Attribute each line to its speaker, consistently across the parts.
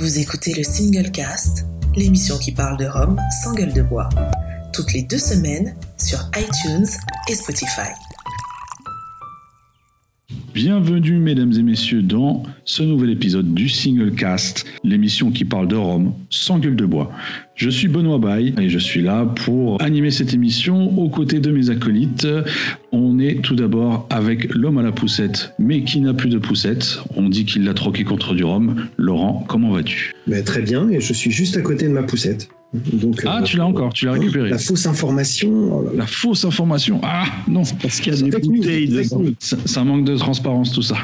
Speaker 1: Vous écoutez le Single Cast, l'émission qui parle de Rome sans gueule de bois, toutes les deux semaines sur iTunes et Spotify.
Speaker 2: Bienvenue mesdames et messieurs dans ce nouvel épisode du Single Cast, l'émission qui parle de Rome sans gueule de bois. Je suis Benoît Baye et je suis là pour animer cette émission aux côtés de mes acolytes. Tout d'abord avec l'homme à la poussette, mais qui n'a plus de poussette? On dit qu'il l'a troqué contre du rhum. Laurent, comment vas-tu?
Speaker 3: Mais Très bien, et je suis juste à côté de ma poussette. Donc,
Speaker 2: Ah,
Speaker 3: euh,
Speaker 2: tu l'as encore, tu l'as récupéré.
Speaker 3: La fausse information. oh là là.
Speaker 2: La fausse information. Ah, non.
Speaker 4: Parce qu'il y a des bouteilles de.
Speaker 2: Ça, ça manque de transparence tout ça.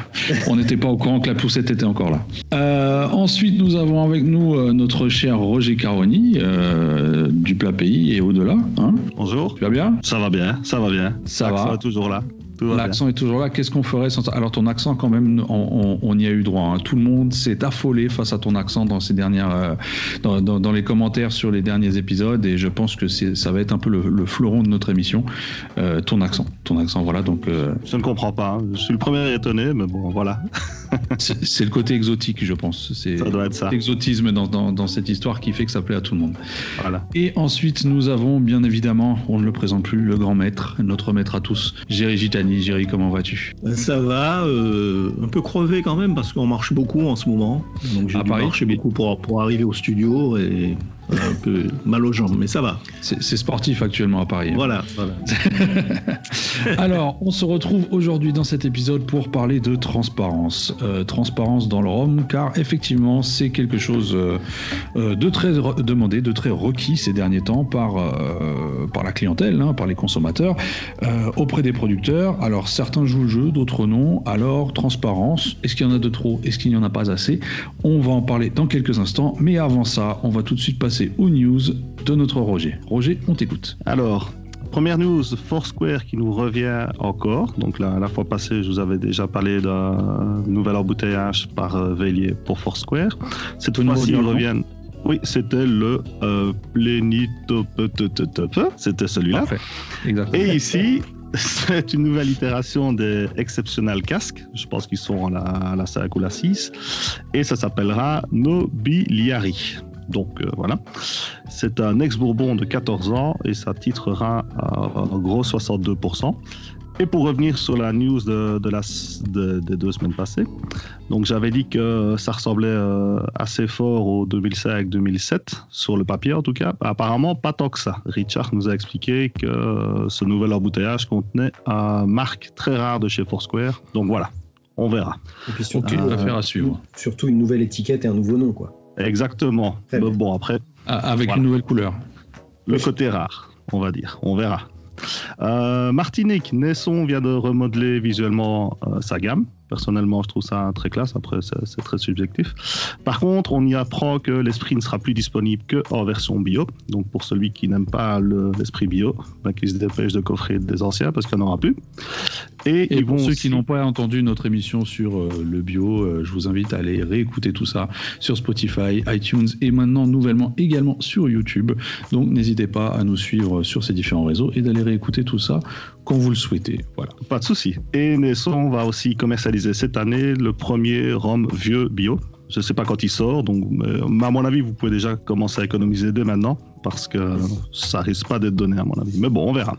Speaker 2: On n'était pas au courant que la poussette était encore là. Euh, ensuite, nous avons avec nous euh, notre cher Roger Caroni euh, du plat pays et au-delà. Hein
Speaker 4: Bonjour.
Speaker 2: tu vas bien?
Speaker 4: Ça va bien, ça va bien.
Speaker 2: Ça
Speaker 4: L'accent
Speaker 2: va.
Speaker 4: est toujours là.
Speaker 2: L'accent est toujours là. Qu'est-ce qu'on ferait sans Alors ton accent quand même, on, on- on y a eu droit. hein. Tout le monde s'est affolé face à ton accent dans ces dernières, euh, dans, dans- dans les commentaires sur les derniers épisodes, et je pense que ça va être un peu le, le fleuron de notre émission. Euh, ton accent, ton accent, voilà. Donc euh,
Speaker 4: Je ne comprends pas. hein. Je suis le premier étonné, mais bon, voilà.
Speaker 2: c'est, le côté exotique, je pense. C'est
Speaker 4: Ça doit être ça.
Speaker 2: l'exotisme dans, dans- dans cette histoire qui fait que ça plaît à tout le monde.
Speaker 4: Voilà.
Speaker 2: Et ensuite, nous avons bien évidemment, on ne le présente plus, le grand maître, notre maître à tous, Géry Gitani. Géry, comment vas-tu?
Speaker 5: Ça va, euh, un peu crevé quand même parce qu'on marche beaucoup en ce moment. Donc j'ai dû
Speaker 2: Paris
Speaker 5: marcher beaucoup pour, pour arriver au studio et un peu mal aux jambes, mais ça va.
Speaker 2: c'est, sportif actuellement à Paris. hein.
Speaker 5: Voilà, voilà.
Speaker 2: Alors, on se retrouve aujourd'hui dans cet épisode pour parler de transparence. Euh, transparence dans le rhum, car effectivement, c'est quelque chose euh, euh, de très demandé, de très requis ces derniers temps par, euh, par la clientèle, hein, par les consommateurs, euh, auprès des producteurs. Alors, certains jouent le jeu, d'autres non. Alors, transparence, est-ce qu'il y en a de trop? Est-ce qu'il n'y en a pas assez? On va en parler dans quelques instants, mais avant ça, on va tout de suite passer aux news de notre Roger. Roger, on t'écoute.
Speaker 4: Alors, première news, Foursquare qui nous revient encore. Donc la, la fois passée, je vous avais déjà parlé d'un nouvel embouteillage par euh, Vélier pour Foursquare. Cette fois-ci, ils reviennent. Oui, c'était le euh. C'était celui-là. Et ici, c'est une nouvelle itération des Exceptional Casques. Je pense qu'ils sont à la, à la 5 ou la 6. Et ça s'appellera Nobiliari. Donc euh, voilà. C'est un ex-bourbon de 14 ans et ça titrera à, en gros 62%. Et pour revenir sur la news de, de la, de- des deux semaines passées, donc j'avais dit que ça ressemblait euh, assez fort au 2005-2007, sur le papier en tout cas. Apparemment, pas tant que ça. Richard nous a expliqué que ce nouvel embouteillage contenait un marque très rare de chez Foursquare. Donc voilà, on verra.
Speaker 3: Et puis surtout, euh,
Speaker 2: affaire à suivre.
Speaker 3: surtout une nouvelle étiquette et un nouveau nom, quoi.
Speaker 4: Exactement. Bon, après,
Speaker 2: Ah, Avec
Speaker 4: Voilà.
Speaker 2: une nouvelle couleur.
Speaker 4: le côté rare, on va dire. On verra. Euh, Martinique, Nesson vient de remodeler visuellement euh, sa gamme. Personnellement, je trouve ça très classe. Après, c'est très subjectif. Par contre, on y apprend que l'esprit ne sera plus disponible que en version bio. Donc, pour celui qui n'aime pas le- l'esprit bio, ben, qu'il se dépêche de coffrer des anciens parce qu'il n'y en aura plus. Et,
Speaker 2: Et
Speaker 4: ils
Speaker 2: pour
Speaker 4: vont
Speaker 2: ceux
Speaker 4: aussi-
Speaker 2: qui n'ont pas entendu notre émission sur euh, le bio, euh, je vous invite à aller réécouter tout ça sur Spotify, iTunes et maintenant nouvellement également sur YouTube. Donc n'hésitez pas à nous suivre sur ces différents réseaux et d'aller réécouter tout ça quand vous le souhaitez. Voilà.
Speaker 4: Pas de souci. Et Nesson va aussi commercialiser cette année le premier rhum vieux bio. Je ne sais pas quand il sort, donc mais à mon avis, vous pouvez déjà commencer à économiser dès maintenant parce que ça risque pas d'être donné à mon avis. Mais bon, on verra.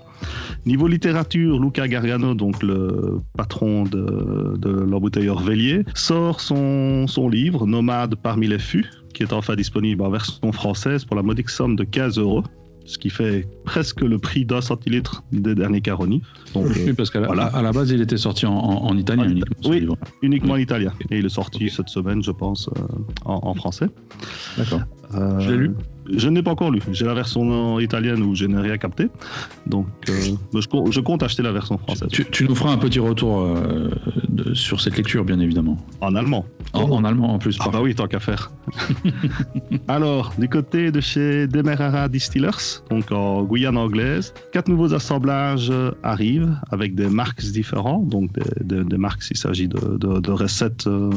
Speaker 4: Niveau littérature, Luca Gargano, donc le patron de, l'embouteilleur Vélier, sort son, son livre Nomade parmi les fûts, qui est enfin disponible en version française pour la modique somme de 15 euros. Ce qui fait presque le prix d'un centilitre des derniers Caroni. Donc, euh,
Speaker 2: Oui, parce qu'à la,
Speaker 4: voilà.
Speaker 2: à la base, il était sorti en, en- en italien
Speaker 4: En
Speaker 2: uniquement.
Speaker 4: oui.
Speaker 2: livre.
Speaker 4: Uniquement en italien. Et il est sorti cette semaine, je pense, euh, en, français.
Speaker 2: D'accord.
Speaker 4: Euh,
Speaker 2: Je l'ai lu
Speaker 4: Je n'ai pas encore lu. J'ai la version italienne où je n'ai rien capté. Donc, euh, je, compte, je compte acheter la version française.
Speaker 2: Tu, tu nous feras un petit retour euh, de- sur cette lecture, bien évidemment.
Speaker 4: En allemand.
Speaker 2: En, en allemand en plus.
Speaker 4: Ah bah oui, tant qu'à faire. Alors, du côté de chez Demerara Distillers, donc en Guyane anglaise, quatre nouveaux assemblages arrivent avec des marques différents. Donc, des, des- des marques, il s'agit de, de- de recettes euh,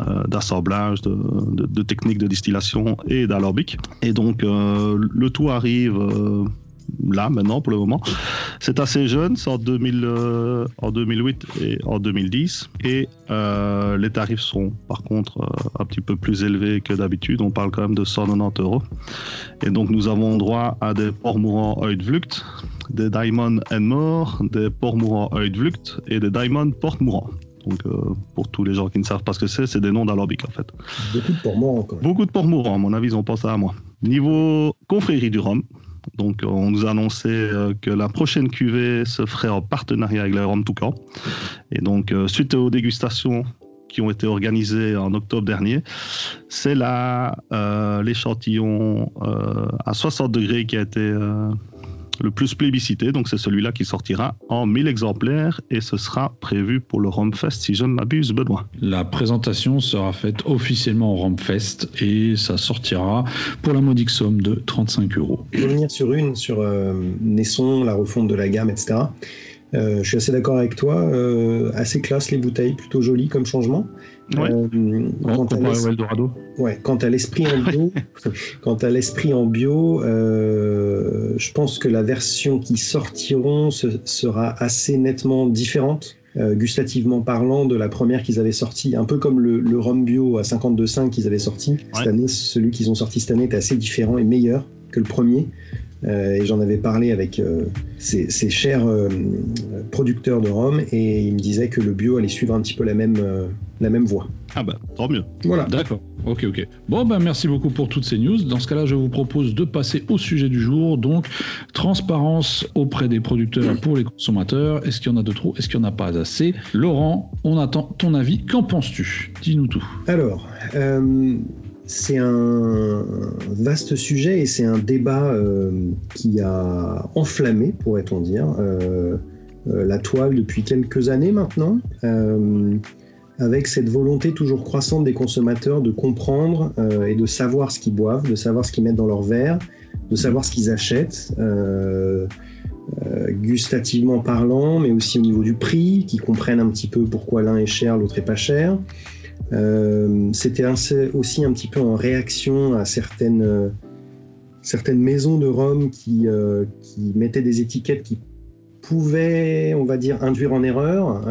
Speaker 4: euh, d'assemblage, de, techniques de distillation et d'alambic. Et donc, euh, le tout arrive euh, là maintenant pour le moment. C'est assez jeune, c'est en, 2000, euh, en 2008 et en 2010. Et euh, les tarifs sont par contre un petit peu plus élevés que d'habitude. On parle quand même de 190 euros. Et donc nous avons droit à des ports mourants Oidvlucht, des Diamond and More, des ports mourants Oidvlucht et des Diamond Port mourants. Donc, pour tous les gens qui ne savent pas ce que c'est, c'est des noms d'alambics en fait.
Speaker 3: Beaucoup de ports mourants.
Speaker 4: Beaucoup de ports mourants, à mon avis, ils ont pensé à moi. Niveau confrérie du Rhum, donc on nous a annoncé euh, que la prochaine cuvée se ferait en partenariat avec la Rhum Toucan. Et donc, euh, suite aux dégustations qui ont été organisées en octobre dernier, c'est là euh, l'échantillon à 60 degrés qui a été le plus plébiscité. Donc c'est celui-là qui sortira en 1000 exemplaires et ce sera prévu pour le Romfest si je ne m'abuse, Benoît.
Speaker 2: La présentation sera faite officiellement au Romfest et ça sortira pour la modique somme de 35 euros.
Speaker 3: Je vais revenir sur une, sur euh, Nesson, la refonte de la gamme, etc. Euh, je suis assez d'accord avec toi. Euh, assez classe les bouteilles, plutôt jolies comme changement.
Speaker 4: Ouais.
Speaker 3: Euh, quant à l'es-
Speaker 2: Eldorado.
Speaker 3: Ouais, quant à l'esprit en bio, quant à l'esprit en bio, euh, je pense que la version qui sortiront se- sera assez nettement différente, euh, gustativement parlant, de la première qu'ils avaient sortie. Un peu comme le, le rhum bio à 52,5 qu'ils avaient sorti. Cette année, celui qu'ils ont sorti cette année était assez différent et meilleur que le premier. Euh, et j'en avais parlé avec euh, chers euh, producteurs de rhum et ils me disaient que le bio allait suivre un petit peu la même, euh, la même voie.
Speaker 4: Ah bah, tant mieux.
Speaker 3: Voilà.
Speaker 2: D'accord, ok, ok. Bon, ben merci beaucoup pour toutes ces news. Dans ce cas-là, je vous propose de passer au sujet du jour. Donc, transparence auprès des producteurs pour les consommateurs. Est-ce qu'il y en a de trop? Est-ce qu'il n'y en a pas assez? Laurent, on attend ton avis. Qu'en penses-tu? Dis-nous tout.
Speaker 3: Alors, euh, c'est un vaste sujet et c'est un débat euh, qui a enflammé, pourrait-on dire, euh, euh, la toile depuis quelques années maintenant, avec cette volonté toujours croissante des consommateurs de comprendre et de savoir ce qu'ils boivent, de savoir ce qu'ils mettent dans leur verre, de savoir ce qu'ils achètent. gustativement parlant, mais aussi au niveau du prix, qu'ils comprennent un petit peu pourquoi l'un est cher, l'autre est pas cher. Euh, C'était aussi un petit peu en réaction à certaines, euh, certaines maisons de Rome qui, euh, qui mettaient des étiquettes qui pouvaient, on va dire, induire en erreur,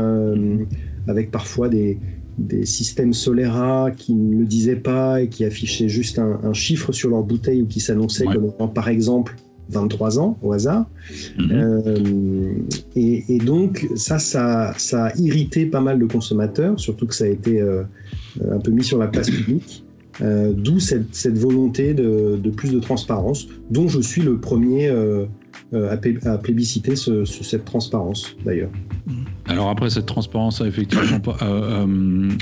Speaker 3: avec parfois des, des systèmes Solera qui ne le disaient pas et qui affichaient juste un, un chiffre sur leur bouteille ou qui s'annonçait
Speaker 2: Ouais.
Speaker 3: comme par exemple 23 ans au hasard.
Speaker 2: Mhm.
Speaker 3: Euh, et, et donc ça, ça, ça a irrité pas mal de consommateurs, surtout que ça a été euh, un peu mis sur la place publique. Euh, D'où cette, cette volonté de, de plus de transparence, dont je suis le premier à, plé- à plébisciter ce- ce- cette transparence d'ailleurs.
Speaker 2: Alors après, cette transparence a effectivement euh,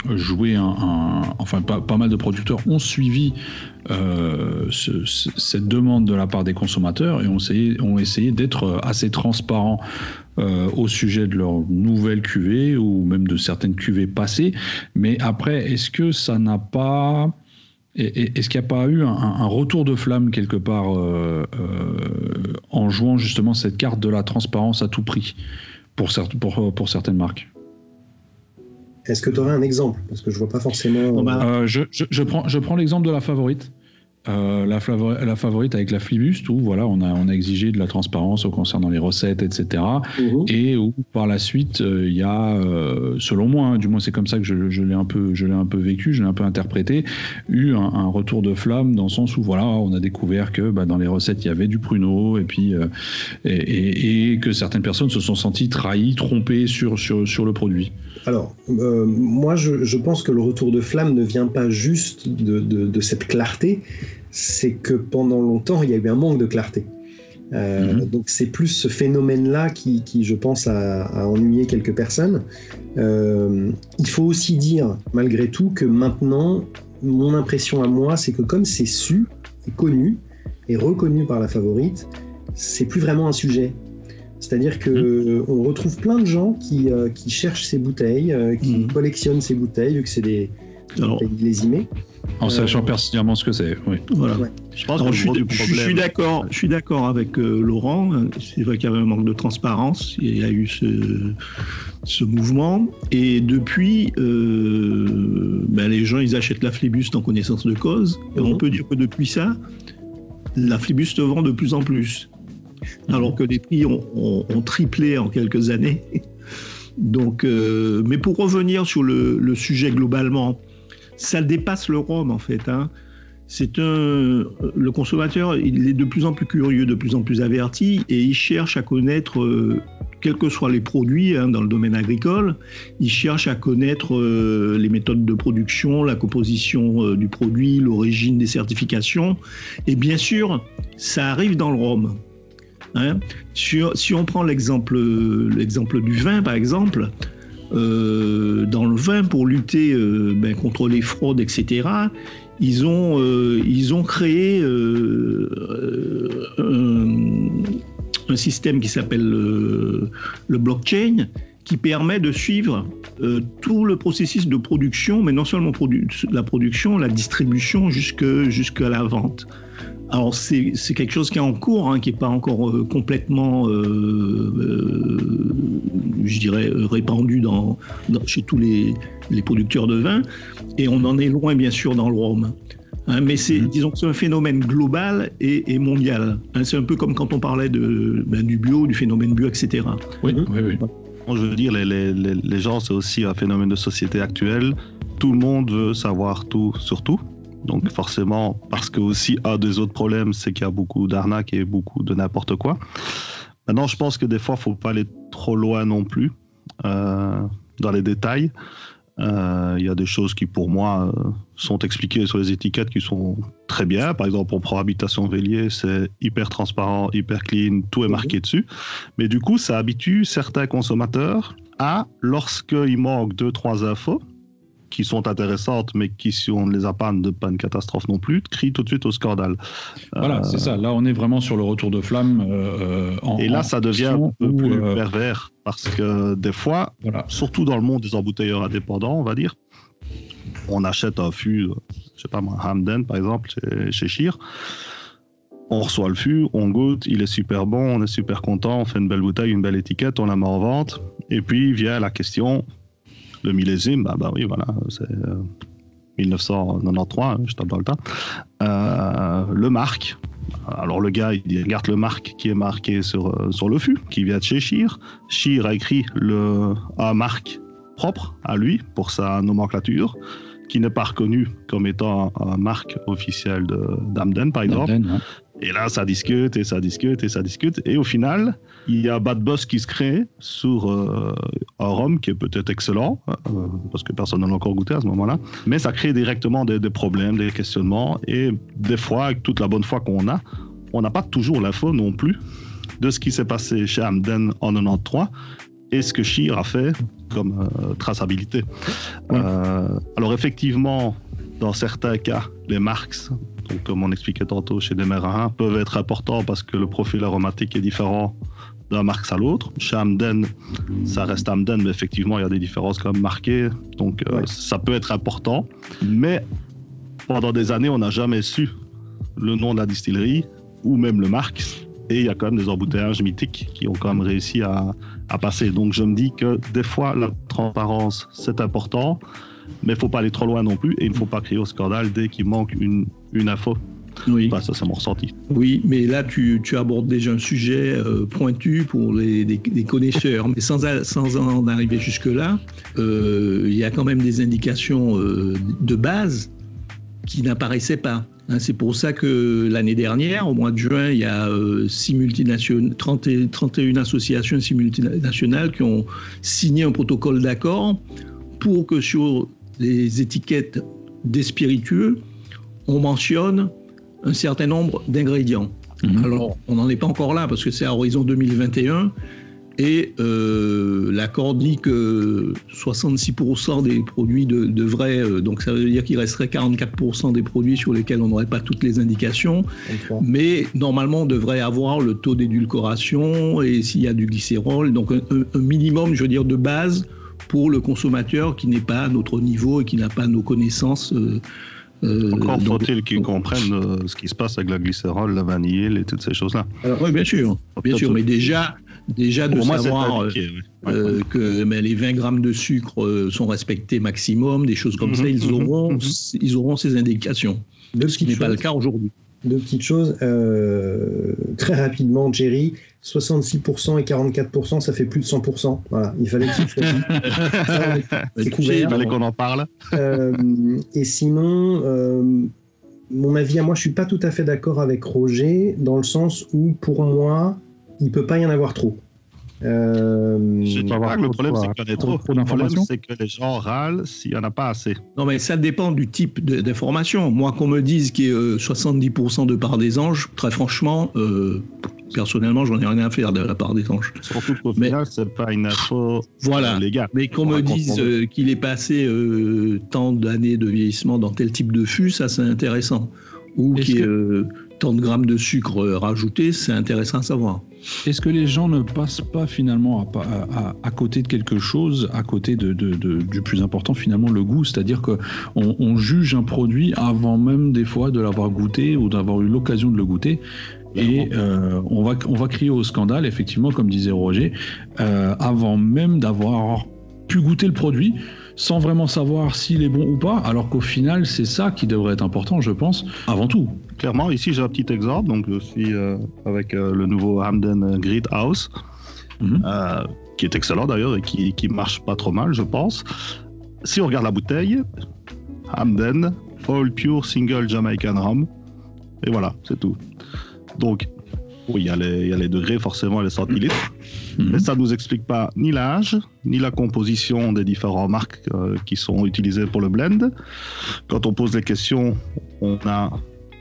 Speaker 2: euh, joué un, Enfin, pas, pas mal de producteurs ont suivi euh, ce- ce- cette demande de la part des consommateurs et ont essayé, ont essayé d'être assez transparents euh, au sujet de leur nouvelle cuvée ou même de certaines cuvées passées. Mais après, est-ce que ça n'a pas... et- Est-ce qu'il n'y a pas eu un, un retour de flamme quelque part euh, euh, en jouant justement cette carte de la transparence à tout prix pour, pour, pour certaines marques?
Speaker 3: Est-ce que tu aurais un exemple? Parce que je vois pas forcément.
Speaker 5: Bah,
Speaker 2: Euh, je, je- je prends, je prends l'exemple de la favorite. Euh, la, favori- la favorite avec la Flibuste, où voilà, on, a, on a exigé de la transparence au concernant les recettes, etc.
Speaker 3: Mhm.
Speaker 2: Et où par la suite, euh, il y a, euh, selon moi, hein, du moins c'est comme ça que je, je l'ai un peu, je l'ai un peu vécu, je l'ai un peu interprété, eu un, un retour de flamme dans le sens où voilà, on a découvert que bah, dans les recettes il y avait du pruneau et puis euh, et, et- et que certaines personnes se sont senties trahies, trompées sur, sur, sur le produit.
Speaker 3: Alors, euh, moi, je, je pense que le retour de flamme ne vient pas juste de, de- de cette clarté, c'est que pendant longtemps, il y a eu un manque de clarté. Euh,
Speaker 2: Mhm.
Speaker 3: Donc, c'est plus ce phénomène-là qui, qui, je pense, a, a ennuyé quelques personnes. Euh, il faut aussi dire, malgré tout, que maintenant, mon impression à moi, c'est que comme c'est su, et connu, et reconnu par la favorite, c'est plus vraiment un sujet. C'est-à-dire que euh, on retrouve plein de gens qui, euh, qui cherchent ces bouteilles, qui
Speaker 5: Mhm.
Speaker 3: collectionnent ces bouteilles, vu que c'est des
Speaker 5: alors,
Speaker 3: bouteilles millésimées.
Speaker 2: En
Speaker 3: Euh,
Speaker 2: sachant pertinemment ce que c'est. Oui.
Speaker 5: voilà.
Speaker 3: Ouais.
Speaker 4: Je pense
Speaker 5: Alors,
Speaker 4: que
Speaker 5: je
Speaker 4: le
Speaker 5: suis, je suis d'accord. Je suis d'accord avec euh, Laurent. C'est vrai qu'il y avait un manque de transparence. Il y a eu ce, ce mouvement. Et depuis, euh, ben, les gens ils achètent la Flibuste en connaissance de cause. Et on
Speaker 3: Mhm.
Speaker 5: peut dire que depuis ça, la Flibuste vend de plus en plus. alors que les prix ont, triplé en quelques années. Donc, euh, mais pour revenir sur le, sujet globalement, ça dépasse le rhum en fait. Hein. C'est un, le consommateur, il est de plus en plus curieux, de plus en plus averti, et il cherche à connaître, euh, quels que soient les produits hein, dans le domaine agricole, il cherche à connaître euh, les méthodes de production, la composition du produit, l'origine des certifications, et bien sûr, ça arrive dans le rhum. Hein. Si, on prend l'exemple, du vin, par exemple, euh, dans le vin, pour lutter euh, ben, contre les fraudes, etc., ils ont, euh, ils ont créé un, système qui s'appelle le blockchain, qui permet de suivre tout le processus de production, mais non seulement la production, la distribution jusqu'à la vente. Alors c'est quelque chose qui est en cours, hein, qui n'est pas encore euh, complètement, euh, euh, je dirais, répandu dans, chez tous les, producteurs de vin, et on en est loin bien sûr dans le rhum. Hein, mais c'est, mm-hmm. disons que c'est un phénomène global et, mondial. Hein, c'est un peu comme quand on parlait de, ben, du bio, du phénomène bio, etc.
Speaker 4: Oui, oui, oui. je veux dire, les, les, les gens, c'est aussi un phénomène de société actuelle. Tout le monde veut savoir tout sur tout. Donc forcément, parce que aussi un des autres problèmes, c'est qu'il y a beaucoup d'arnaques et beaucoup de n'importe quoi. Maintenant, je pense que des fois, il faut pas aller trop loin non plus euh, dans les détails. Euh, il y a des choses qui, pour moi, euh, sont expliquées sur les étiquettes qui sont très bien. Par exemple, on prend habitation Vélier, c'est hyper transparent, hyper clean, tout est marqué mhm. dessus. Mais du coup, ça habitue certains consommateurs à, lorsqu'il manque deux, trois infos, qui sont intéressantes, mais qui, si on ne les a pas, ne pas une catastrophe non plus, crient tout de suite au scandale.
Speaker 2: Voilà, c'est ça. Là, on est vraiment sur le retour de flamme. Euh,
Speaker 4: en, Et là, ça devient un peu plus euh, pervers, parce que des fois, surtout dans le monde des embouteilleurs indépendants, on va dire, on achète un fût, je sais pas moi, Hamden par exemple, chez, chez. On reçoit le fût, on goûte, il est super bon, on est super content, on fait une belle bouteille, une belle étiquette, on la met en vente. Et puis vient la question le millésime, bah, bah oui, voilà, c'est 1993, euh, je tape dans le tas. Euh, le marque. Alors le gars, il regarde le marque qui est marqué sur, euh, sur le fût, qui vient de chez Shir. Shir a écrit le, un marque propre à lui pour sa nomenclature, qui n'est pas reconnu comme étant un, marque officielle d'Amden, par exemple. Et là, ça discute et ça discute et ça discute. Et au final, il y a Bad Boss qui se crée sur euh, un rhum qui est peut-être excellent, euh, parce que personne n'a encore goûté à ce moment-là. Mais ça crée directement des, problèmes, des questionnements. Et des fois, avec toute la bonne foi qu'on a, on n'a pas toujours l'info non plus de ce qui s'est passé chez Hamden en 93 et ce que Shir a fait comme euh, traçabilité. alors effectivement, dans certains cas, les marques comme on expliquait tantôt chez des marins, peuvent être importants parce que le profil aromatique est différent d'un marque à l'autre. Chez Amden, ça reste Amden, mais effectivement, il y a des différences quand même marquées. Donc, euh, ça peut être important. Mais pendant des années, on n'a jamais su le nom de la distillerie ou même le marque. Et il y a quand même des embouteillages mythiques qui ont quand même réussi à, à passer. Donc, je me dis que des fois, la transparence, c'est important mais il ne faut pas aller trop loin non plus et il ne faut pas crier au scandale dès qu'il manque une, une info. Oui. ça, c'est mon ressenti.
Speaker 5: Oui, mais là, tu, tu abordes déjà un sujet euh, pointu pour les, connaisseurs. mais sans, sans en arriver jusque-là, euh, il y a quand même des indications euh, de base qui n'apparaissaient pas. Hein, c'est pour ça que l'année dernière, au mois de juin, il y a 30 31 associations multinationales qui ont signé un protocole d'accord pour que sur les étiquettes des spiritueux, on mentionne un certain nombre d'ingrédients. Mhm. Alors, on n'en est pas encore là parce que c'est à horizon 2021 et euh, l'accord dit que 66% des produits devraient, euh, donc ça veut dire qu'il resterait 44% des produits sur lesquels on n'aurait pas toutes les indications, mais normalement on devrait avoir le taux d'édulcoration et s'il y a du glycérol, donc un, un minimum, je veux dire, de base pour le consommateur qui n'est pas à notre niveau et qui n'a pas nos connaissances. Euh,
Speaker 4: euh, Encore faut-il qu'ils comprennent euh, ce qui se passe avec la glycérol, la vanille et toutes ces choses-là.
Speaker 5: oui, bien sûr, bien sûr, mais déjà, déjà de savoir que mais les 20 grammes de sucre sont respectés maximum, des choses comme ça, ils mhm, mhm, auront, mhm. ils auront ces indications, ce qui n'est pas le cas aujourd'hui.
Speaker 3: Deux petites choses. Euh, très rapidement, Jerry, 66% et 44%, ça fait plus de 100%. Voilà, il fallait qu'il
Speaker 4: C'est couvert. Il fallait qu'on en parle.
Speaker 3: Euh, et sinon, euh, mon avis à moi, je suis pas tout à fait d'accord avec Roger, dans le sens où, pour moi, il peut pas y en avoir trop.
Speaker 4: Euh, je pas que le problème, c'est qu'il y en a trop. trop le problème, c'est que les gens râlent s'il n'y en a pas assez.
Speaker 5: Non, mais ça dépend du type d'information. Moi, qu'on me dise qu'il y a 70% de part des anges, très franchement, euh, personnellement, j'en ai rien à faire de la part des anges.
Speaker 4: Surtout qu'au final, c'est pas une info voilà. légale.
Speaker 5: Mais qu'on me dise euh, qu'il est passé euh, tant d'années de vieillissement dans tel type de fût, ça, c'est intéressant. Ou qu'il y ait tant de grammes de sucre rajoutés, c'est intéressant à savoir.
Speaker 2: Est-ce que les gens ne passent pas finalement à, côté de quelque chose, à côté de, du plus important finalement le goût? C'est-à-dire qu'on on juge un produit avant même des fois de l'avoir goûté ou d'avoir eu l'occasion de le goûter. Et euh, on, va, on va crier au scandale, effectivement, comme disait Roger, euh, avant même d'avoir pu goûter le produit sans vraiment savoir s'il est bon ou pas, alors qu'au final, c'est ça qui devrait être important, je pense, avant tout.
Speaker 4: Clairement, ici j'ai un petit exemple, donc je suis euh, avec euh, le nouveau Hamden Grid House, mhm. euh, qui est excellent d'ailleurs et qui, qui marche pas trop mal, je pense. Si on regarde la bouteille, Hamden, All Pure Single Jamaican Rum, et voilà, c'est tout. Donc, oui, il y, a les, degrés, forcément, les centilitres. Mhm. Mais ça ne nous explique pas ni l'âge, ni la composition des différentes marques euh, qui sont utilisées pour le blend. Quand on pose les questions, on a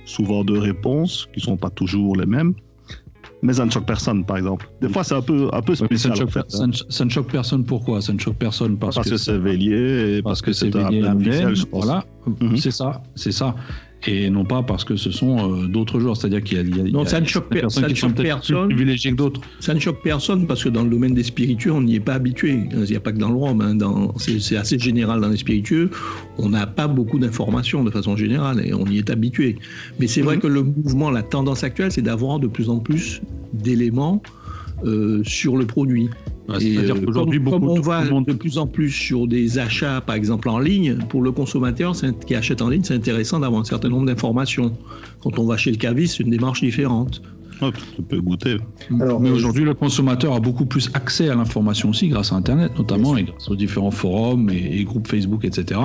Speaker 4: souvent deux réponses qui ne sont pas toujours les mêmes. Mais ça ne choque personne, par exemple. Des fois, c'est un peu, un peu spécial.
Speaker 2: ça, ne choque, personne pourquoi? Ça ne choque personne parce,
Speaker 4: parce que, c'est Vélier parce, que, c'est un blend
Speaker 2: Voilà, mhm. c'est ça, c'est ça et non pas parce que ce sont euh, d'autres joueurs. C'est-à-dire qu'il y a, il y a,
Speaker 5: non, ça ne choque, personne qui sont personne.
Speaker 2: que d'autres.
Speaker 5: Ça ne choque personne parce que dans le domaine des spiritueux, on n'y est pas habitué. Il n'y a pas que dans le rhum. Hein. c'est, assez général dans les spiritueux. On n'a pas beaucoup d'informations de façon générale et on y est habitué. Mais c'est vrai mhm. que le mouvement, la tendance actuelle, c'est d'avoir de plus en plus d'éléments euh, sur le produit. C'est-à-dire euh, qu'aujourd'hui, comme, on va de plus en plus sur des achats, par exemple en ligne, pour le consommateur qui achète en ligne, c'est intéressant d'avoir un certain nombre d'informations. Quand on va chez le caviste, c'est une démarche différente.
Speaker 4: Oh, tu peux goûter.
Speaker 2: Alors, mais aujourd'hui, le consommateur a beaucoup plus accès à l'information aussi grâce à Internet, notamment, et grâce aux différents forums et, groupes Facebook, etc.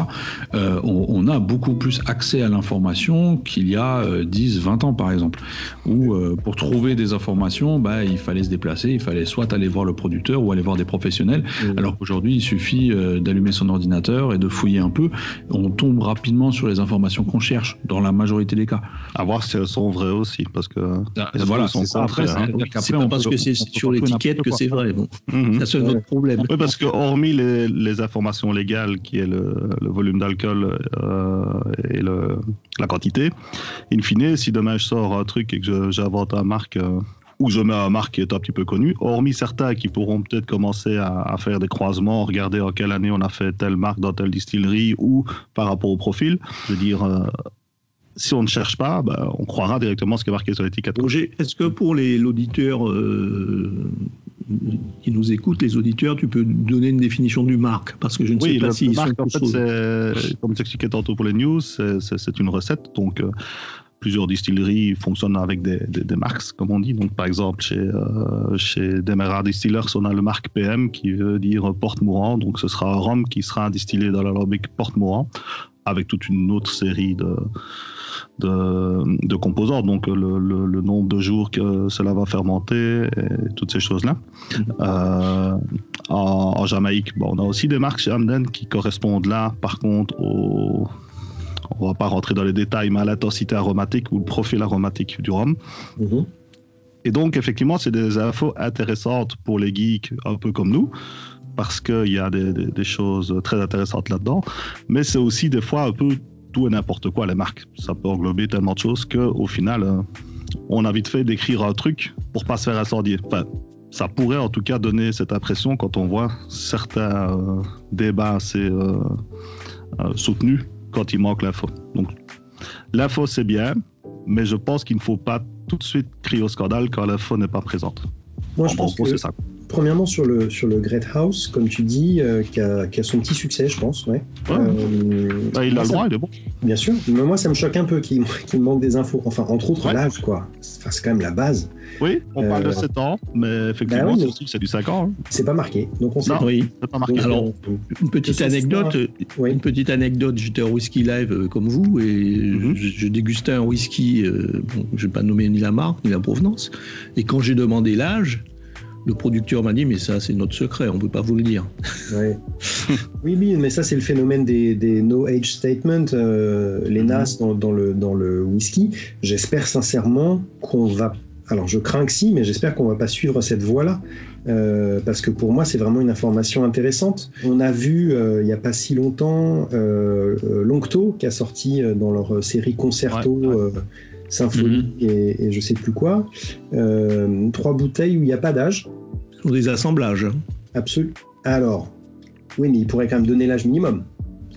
Speaker 2: Euh, on, a beaucoup plus accès à l'information qu'il y a 10, euh, 20 ans, par exemple. Où euh, pour trouver des informations, bah, il fallait se déplacer, il fallait soit aller voir le producteur ou aller voir des professionnels, alors qu'aujourd'hui, il suffit d'allumer son ordinateur et de fouiller un peu. On tombe rapidement sur les informations qu'on cherche, dans la majorité des cas.
Speaker 4: À voir si elles sont vraies aussi, parce que
Speaker 2: ah, voilà, c'est ça. Après,
Speaker 5: hein. c'est pas parce que c'est sur l'étiquette que c'est vrai. Bon. Mhm. C'est notre problème.
Speaker 4: Oui, parce que hormis les, informations légales, qui est le, volume d'alcool euh, et le, la quantité, in fine, si demain je sors un truc et que j'invente un marque. Euh, ou je mets un marque qui est un petit peu connu, hormis certains qui pourront peut-être commencer à, faire des croisements, regarder en quelle année on a fait telle marque dans telle distillerie ou par rapport au profil. Je veux dire, euh, si on ne cherche pas, bah, on croira directement ce qui est marqué sur l'étiquette.
Speaker 5: Roger, est-ce que pour l'auditeur euh, qui nous écoute, les auditeurs, tu peux donner une définition du marque? Parce que je ne sais pas si.
Speaker 4: Marque, en fait, comme expliqué tantôt pour les news, c'est une recette. Donc, euh, plusieurs distilleries fonctionnent avec des, marques, comme on dit. Donc, par exemple, chez, euh, chez Demerara Distillers, on a le marque PM qui veut dire porte-mourant. Donc, ce sera un rhum qui sera distillé dans l'alambic porte-mourant avec toute une autre série de, de, composants, donc le, nombre de jours que cela va fermenter et toutes ces choses-là. Mhm. Euh, en, Jamaïque, bon, on a aussi des marques chez Hamden qui correspondent là, par contre, au, on va pas rentrer dans les détails, mais à l'intensité aromatique ou le profil aromatique du rhum. Mhm. Et donc, effectivement, c'est des infos intéressantes pour les geeks un peu comme nous, parce qu'il y a des, des, choses très intéressantes là-dedans, mais c'est aussi des fois un peu tout et n'importe quoi, les marques. Ça peut englober tellement de choses qu'au final, euh, on a vite fait d'écrire un truc pour pas se faire incendier. Enfin, ça pourrait en tout cas donner cette impression quand on voit certains euh, débats assez euh, soutenus quand il manque l'info. Donc, l'info c'est bien, mais je pense qu'il ne faut pas tout de suite crier au scandale quand l'info n'est pas présente.
Speaker 3: Moi, je pense que, ça premièrement sur le, sur le Great House, comme tu dis, euh, qui, a, qui, a, son petit succès, je pense. Ouais.
Speaker 4: ouais. Euh, bah, il a le droit, il est bon.
Speaker 3: Bien sûr, mais moi ça me choque un peu qu'il qu manque des infos. Enfin, entre autres, ouais. l'âge, quoi. Enfin, c'est quand même la base.
Speaker 4: Oui, on parle de 7 ans, mais effectivement, bah oui, c'est du 5 ans. Hein.
Speaker 3: C'est pas marqué, donc on sait.
Speaker 5: Non, oui.
Speaker 4: pas marqué.
Speaker 5: Donc, Alors, une petite anecdote, oui. une petite anecdote, j'étais au Whisky Live euh, comme vous, et mm -hmm. je, je, dégustais un whisky, euh, bon, je vais pas nommer ni la marque, ni la provenance, et quand j'ai demandé l'âge, le producteur m'a dit mais ça c'est notre secret, on ne peut pas vous le dire.
Speaker 3: Ouais. oui, oui, mais ça c'est le phénomène des, des no age statements, euh, les NAS dans, dans, le, dans le whisky. J'espère sincèrement qu'on va... Alors je crains que si, mais j'espère qu'on va pas suivre cette voie-là. Euh, parce que pour moi c'est vraiment une information intéressante. On a vu euh, il n'y a pas si longtemps euh, Longto qui a sorti dans leur série Concerto ouais, ouais. Symphonie mm -hmm. et, et, je sais plus quoi, euh, trois bouteilles où il n'y a pas d'âge.
Speaker 5: Ce sont des assemblages.
Speaker 3: Absolument. Alors, oui, mais il pourrait quand même donner l'âge minimum.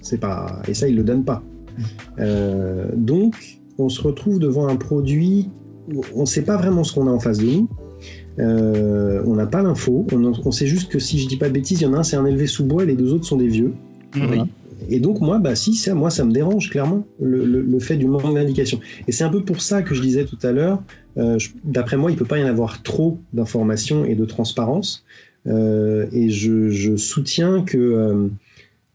Speaker 3: C'est pas et ça il le donne pas. Euh, donc, on se retrouve devant un produit où on ne sait pas vraiment ce qu'on a en face de nous. Euh, on n'a pas l'info. On, on, sait juste que si je dis pas de bêtises, il y en a un c'est un élevé sous bois et les deux autres sont des vieux.
Speaker 5: Voilà.
Speaker 3: Et donc moi, bah si, ça, moi ça me dérange clairement le, fait du manque d'indication. Et c'est un peu pour ça que je disais tout à l'heure, euh, d'après moi, il peut pas y en avoir trop d'informations et de transparence. Euh, et je, soutiens que euh,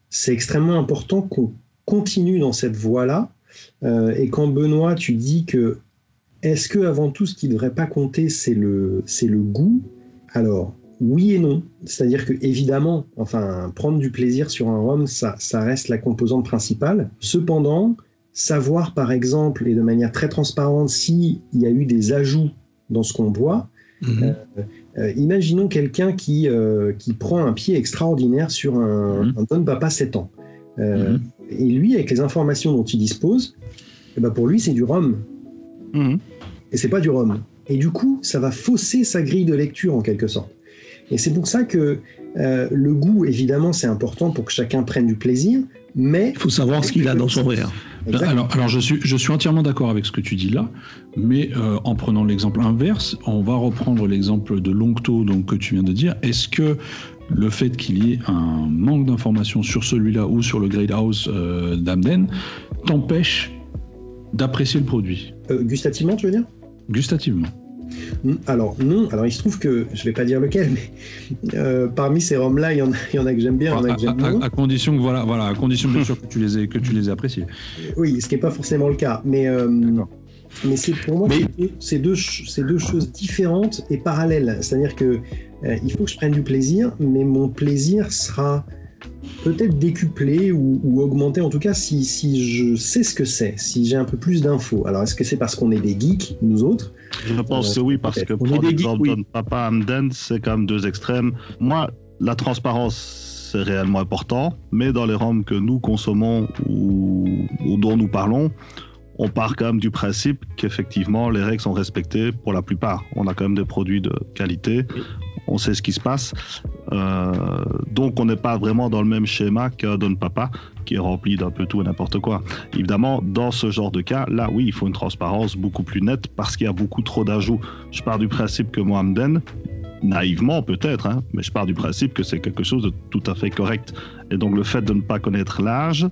Speaker 3: c'est extrêmement important qu'on continue dans cette voie-là. Et quand Benoît, tu dis que est-ce que avant tout, ce qui devrait pas compter, c'est le, c'est le goût Alors oui et non. C'est-à-dire que, évidemment, enfin, prendre du plaisir sur un rhum, ça, ça reste la composante principale. Cependant, savoir, par exemple, et de manière très transparente, s'il y a eu des ajouts dans ce qu'on boit, -hmm. euh, euh, imaginons quelqu'un qui, euh, qui prend un pied extraordinaire sur un, mm -hmm. un Don Papa 7 ans. -hmm. Et lui, avec les informations dont il dispose, eh ben pour lui, c'est du rhum. Et c'est pas du rhum. Et du coup, ça va fausser sa grille de lecture en quelque sorte. Et c'est pour ça que euh, le goût, évidemment, c'est important pour que chacun prenne du plaisir, mais...
Speaker 5: Il faut savoir ce qu'il a dans son verre.
Speaker 2: Alors, alors je, suis, je suis entièrement d'accord avec ce que tu dis là, mais euh, en prenant l'exemple inverse, on va reprendre l'exemple de Longto donc, que tu viens de dire. Est-ce que le fait qu'il y ait un manque d'informations sur celui-là ou sur le Great House euh, d'Amden t'empêche d'apprécier le produit?
Speaker 3: Euh, Gustativement, tu veux dire?
Speaker 2: Gustativement.
Speaker 3: Alors non, alors il se trouve que, je vais pas dire lequel, mais euh, parmi ces roms-là, il y, en a, il y en a que j'aime bien, il y en a que j'aime moins.
Speaker 2: À, à, condition que, voilà, voilà, à condition bien sûr que tu les aies, que tu les aies appréciés.
Speaker 3: Oui, ce qui n'est pas forcément le cas, mais, euh, mais c'est pour moi, mais... c'est deux, deux, deux choses différentes et parallèles. C'est-à-dire que euh, il faut que je prenne du plaisir, mais mon plaisir sera peut-être décuplé ou, ou, augmenté en tout cas si, si je sais ce que c'est, si j'ai un peu plus d'infos. Alors est-ce que c'est parce qu'on est des geeks, nous autres?
Speaker 4: Je pense euh, que oui, parce que pour l'exemple oui. Papa Amden, c'est quand même deux extrêmes. Moi, la transparence, c'est réellement important, mais dans les roms que nous consommons ou, ou dont nous parlons, on part quand même du principe qu'effectivement les règles sont respectées pour la plupart. On a quand même des produits de qualité, on sait ce qui se passe. Euh, donc on n'est pas vraiment dans le même schéma que Don Papa qui est rempli d'un peu tout et n'importe quoi. Évidemment, dans ce genre de cas, là oui, il faut une transparence beaucoup plus nette parce qu'il y a beaucoup trop d'ajouts. Je pars du principe que Mohamden, naïvement peut-être, hein, mais je pars du principe que c'est quelque chose de tout à fait correct. Et donc le fait de ne pas connaître l'âge,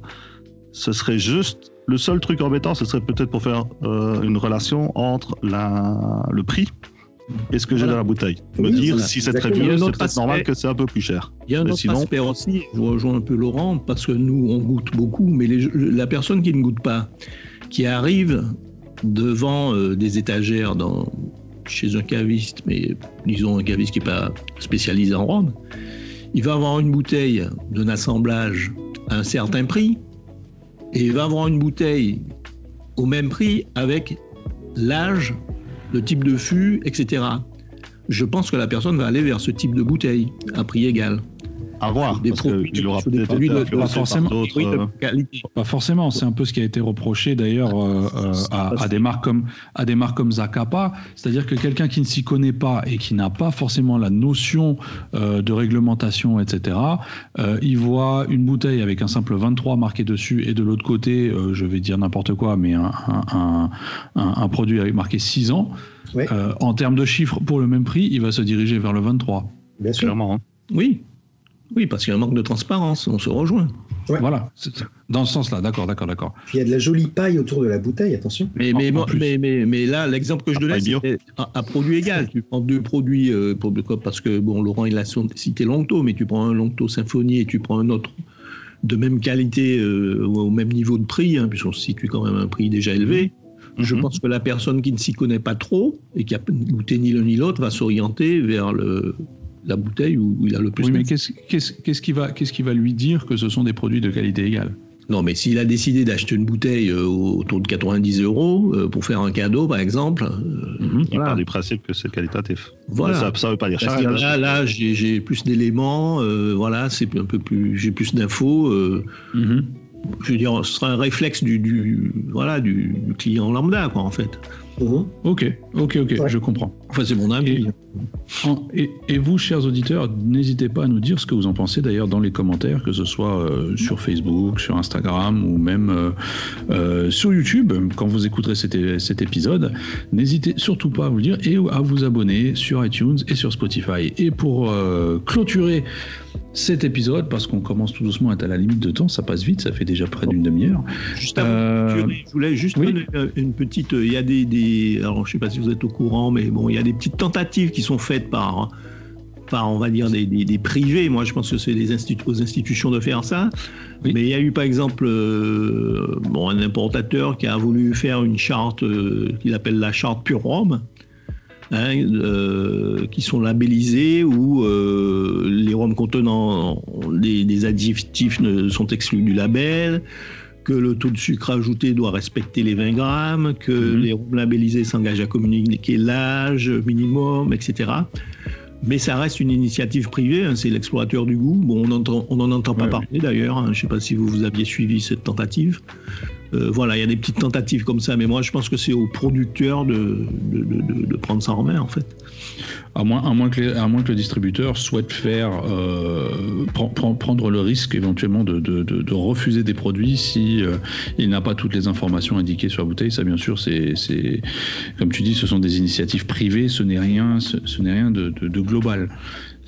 Speaker 4: ce serait juste le seul truc embêtant, ce serait peut-être pour faire euh, une relation entre la, le prix et ce que j'ai voilà. dans la bouteille. Me oui, dire voilà. si c'est très vieux, c'est peut-être normal que c'est un peu plus cher.
Speaker 5: Il y a un
Speaker 4: mais
Speaker 5: autre
Speaker 4: sinon...
Speaker 5: aspect aussi, je rejoins un peu Laurent, parce que nous, on goûte beaucoup, mais les, la personne qui ne goûte pas, qui arrive devant euh, des étagères dans, chez un caviste, mais disons un caviste qui n'est pas spécialisé en rhum, il va avoir une bouteille d'un assemblage à un certain prix, et il va avoir une bouteille au même prix avec l'âge, le type de fût, etc. Je pense que la personne va aller vers ce type de bouteille à prix égal.
Speaker 4: À voir, des parce qu'il aura peut-être
Speaker 2: de, pas forcément. Oui, euh... Pas forcément, c'est un peu ce qui a été reproché d'ailleurs euh, à, à, des marques comme à des marques comme Zacapa, c'est-à-dire que quelqu'un qui ne s'y connaît pas et qui n'a pas forcément la notion euh, de réglementation, etc. Euh, il voit une bouteille avec un simple 23 marqué dessus et de l'autre côté, euh, je vais dire n'importe quoi, mais un, un, un, un, produit avec marqué 6 ans. En termes de chiffres, pour le même prix, il va se diriger vers le 23.
Speaker 3: Bien sûr.
Speaker 4: Clairement. hein.
Speaker 5: Oui. Oui, parce qu'il y a un manque de transparence, on se rejoint.
Speaker 3: Ouais.
Speaker 2: Voilà, dans ce sens-là, d'accord, d'accord, d'accord.
Speaker 3: Il y a de la jolie paille autour de la bouteille, attention.
Speaker 5: Mais,
Speaker 2: En-
Speaker 5: mais,
Speaker 2: en
Speaker 5: moi-
Speaker 2: plus.
Speaker 5: mais, mais, mais là, l'exemple que je
Speaker 4: Ah,
Speaker 5: donnais,
Speaker 4: pas bio.
Speaker 5: c'est à, à produit égal. Tu prends deux produits, euh, pour, parce que bon, Laurent, il a cité Longto, mais tu prends un Longto Symphonie et tu prends un autre de même qualité euh, ou au même niveau de prix, hein, puisqu'on se situe quand même à un prix déjà élevé. Je
Speaker 4: Mhm.
Speaker 5: pense que la personne qui ne s'y connaît pas trop et qui a goûté ni l'un ni l'autre va s'orienter vers le, la bouteille où il a le plus
Speaker 2: Oui, mais qu'est-ce qu'est-ce qui, va- qu'est-ce qui va lui dire que ce sont des produits de qualité égale?
Speaker 5: Non, mais s'il a décidé d'acheter une bouteille euh, autour de 90 euros euh, pour faire un cadeau, par exemple, euh,
Speaker 2: Mhm.
Speaker 4: Il part du principe que c'est qualitatif.
Speaker 5: voilà.
Speaker 4: Ça, ça veut pas dire
Speaker 5: Parce
Speaker 4: cher.
Speaker 5: que
Speaker 4: hein.
Speaker 5: là, là j'ai plus d'éléments, euh, voilà, c'est un peu plus, j'ai plus d'infos. euh,
Speaker 2: Mhm.
Speaker 5: je veux dire, ce sera un réflexe du, du voilà, du, du client lambda, quoi, en fait.
Speaker 3: Mhm.
Speaker 2: Ok, ok, ok,
Speaker 3: Ouais.
Speaker 2: je comprends.
Speaker 5: Enfin, c'est mon avis.
Speaker 2: En- Et, et vous, chers auditeurs, n'hésitez pas à nous dire ce que vous en pensez d'ailleurs dans les commentaires, que ce soit euh, sur Facebook, sur Instagram ou même euh, euh, sur YouTube, quand vous écouterez cet, cet épisode. N'hésitez surtout pas à vous le dire et à vous abonner sur iTunes et sur Spotify. Et pour euh, clôturer cet épisode, parce qu'on commence tout doucement à être à la limite de temps, ça passe vite, ça fait déjà près d'une demi-heure.
Speaker 5: Juste avant
Speaker 2: Euh,
Speaker 5: Je je voulais juste
Speaker 2: oui.
Speaker 5: euh, une petite. Il y a des, des- Alors, je sais pas si vous êtes au courant, mais bon, il y a des petites tentatives qui sont faites par, par on va dire, des, des- des privés. Moi, je pense que c'est les institu- aux institutions de faire ça.
Speaker 2: Oui.
Speaker 5: Mais il y a eu, par exemple, euh, bon, un importateur qui a voulu faire une charte euh, qu'il appelle la charte Pure Rome. Hein, euh, qui sont labellisés où euh, les rhums contenant des, des additifs ne sont exclus du label, que le taux de sucre ajouté doit respecter les 20 grammes, que
Speaker 2: Mhm.
Speaker 5: les rhums labellisés s'engagent à communiquer l'âge minimum, etc. Mais ça reste une initiative privée, hein, c'est l'explorateur du goût. Bon, on n'en entend pas
Speaker 2: Ouais,
Speaker 5: parler d'ailleurs, hein, je ne sais pas si vous, vous aviez suivi cette tentative. Euh, voilà, il y a des petites tentatives comme ça, mais moi je pense que c'est aux producteurs de, de, prendre ça en main en fait.
Speaker 2: À moins, moins que le distributeur souhaite faire euh, pren- pren- prendre le risque éventuellement de, refuser des produits si euh, il n'a pas toutes les informations indiquées sur la bouteille. Ça, bien sûr, c'est comme tu dis, ce sont des initiatives privées. Ce n'est rien, ce, ce n'est rien de global.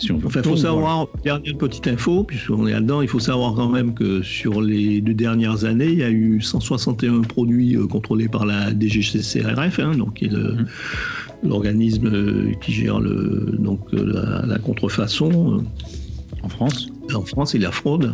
Speaker 2: Si on veut.
Speaker 5: Enfin, il faut savoir, dernière petite info, puisqu'on est là-dedans, il faut savoir quand même que sur les deux dernières années, il y a eu 161 produits euh, contrôlés par la DGCCRF, hein, donc qui est le-
Speaker 2: Mhm.
Speaker 5: l'organisme euh, qui gère le, donc, euh, la, la contrefaçon
Speaker 2: En France.
Speaker 5: en France et la fraude.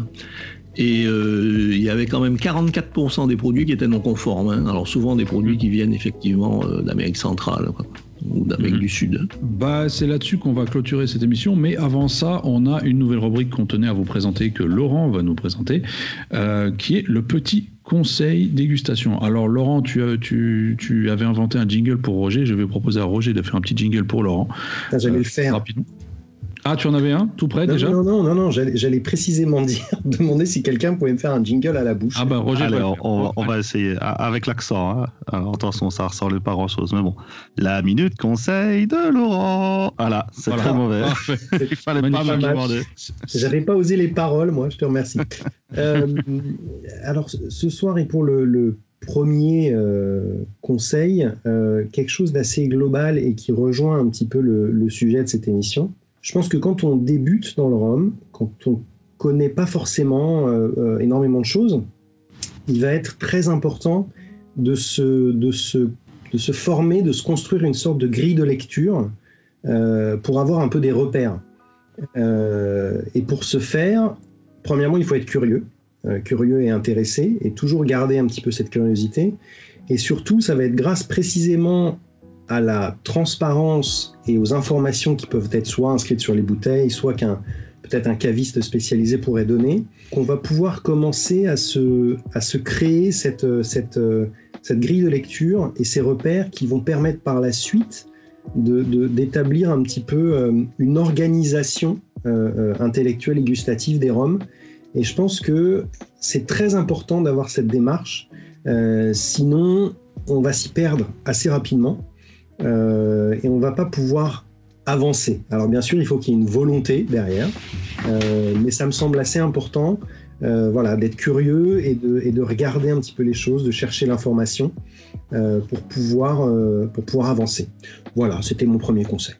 Speaker 5: Et euh, il y avait quand même 44% des produits qui étaient non conformes. hein. Alors souvent des produits qui viennent effectivement d'Amérique centrale quoi, d'Amérique
Speaker 2: Mhm.
Speaker 5: du Sud.
Speaker 2: Bah, c'est là-dessus qu'on va clôturer cette émission. Mais avant ça, on a une nouvelle rubrique qu'on tenait à vous présenter, que Laurent va nous présenter, euh, qui est le petit conseil dégustation. Alors, Laurent, tu, as- tu, tu avais inventé un jingle pour Roger. Je vais proposer à Roger de faire un petit jingle pour Laurent.
Speaker 3: J'allais
Speaker 2: Euh,
Speaker 3: le faire.
Speaker 2: Rapidement. Ah, tu en avais un tout prêt
Speaker 3: Non,
Speaker 2: déjà
Speaker 3: non, non, non, non, j'allais précisément dire, demander si quelqu'un pouvait me faire un jingle à la bouche.
Speaker 2: Ah, bah, Roger.
Speaker 4: On,
Speaker 2: faire.
Speaker 4: on- on va essayer avec l'accent. hein. Alors attention, ça ressemble pas grand chose, mais bon. La minute conseil de Laurent. Voilà, c'est
Speaker 2: Voilà.
Speaker 4: très mauvais. Il fallait pas me demander.
Speaker 3: J'avais pas osé les paroles, moi, je te remercie. Euh, alors, ce- ce soir, et pour le, le premier euh, conseil, euh, quelque chose d'assez global et qui rejoint un petit peu le, le sujet de cette émission. Je pense que quand on débute dans le rhum, quand on connaît pas forcément euh, euh, énormément de choses, il va être très important de se, de, se, de se former, de se construire une sorte de grille de lecture euh, pour avoir un peu des repères. Et pour ce faire, premièrement, il faut être curieux, curieux et intéressé, et toujours garder un petit peu cette curiosité. Et surtout, ça va être grâce précisément à la transparence et aux informations qui peuvent être soit inscrites sur les bouteilles, soit qu'un peut-être un caviste spécialisé pourrait donner, qu'on va pouvoir commencer à se, à se créer cette, cette, cette grille de lecture et ces repères qui vont permettre par la suite d'établir un petit peu euh, une organisation euh, euh, intellectuelle et gustative des rhums. Et je pense que c'est très important d'avoir cette démarche, sinon on va s'y perdre assez rapidement et on va pas pouvoir avancer. Alors bien sûr, il faut qu'il y ait une volonté derrière, euh, mais ça me semble assez important euh, voilà, d'être curieux et de, et de regarder un petit peu les choses, de chercher l'information euh, pour, pouvoir, euh, pour pouvoir avancer. Voilà, c'était mon premier conseil.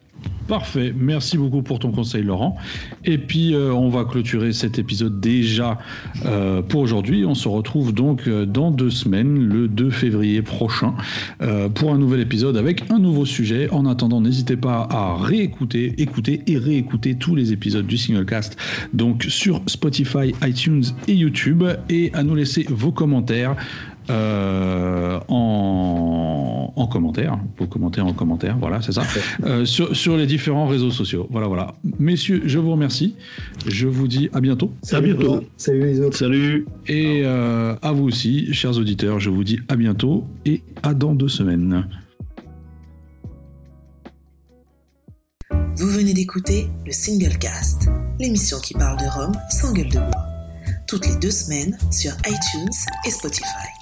Speaker 2: Parfait, merci beaucoup pour ton conseil Laurent. Et puis euh, on va clôturer cet épisode déjà euh, pour aujourd'hui. On se retrouve donc euh, dans deux semaines, le 2 février prochain, pour un nouvel épisode avec un nouveau sujet. En attendant, n'hésitez pas à réécouter, écouter et réécouter tous les épisodes du Singlecast donc sur Spotify, iTunes et YouTube et à nous laisser vos commentaires euh, en, en, commentaire, vos commentaires en commentaire, voilà, c'est ça, euh, sur, sur, les différents réseaux sociaux. Voilà, voilà. Messieurs, je vous remercie. Je vous dis à bientôt.
Speaker 3: Salut
Speaker 5: à bientôt.
Speaker 3: Salut les autres.
Speaker 5: Salut.
Speaker 2: Et euh, à vous aussi, chers auditeurs, je vous dis à bientôt et à dans deux semaines.
Speaker 1: Vous venez d'écouter le Single Cast, l'émission qui parle de Rome sans gueule de bois, toutes les deux semaines sur iTunes et Spotify.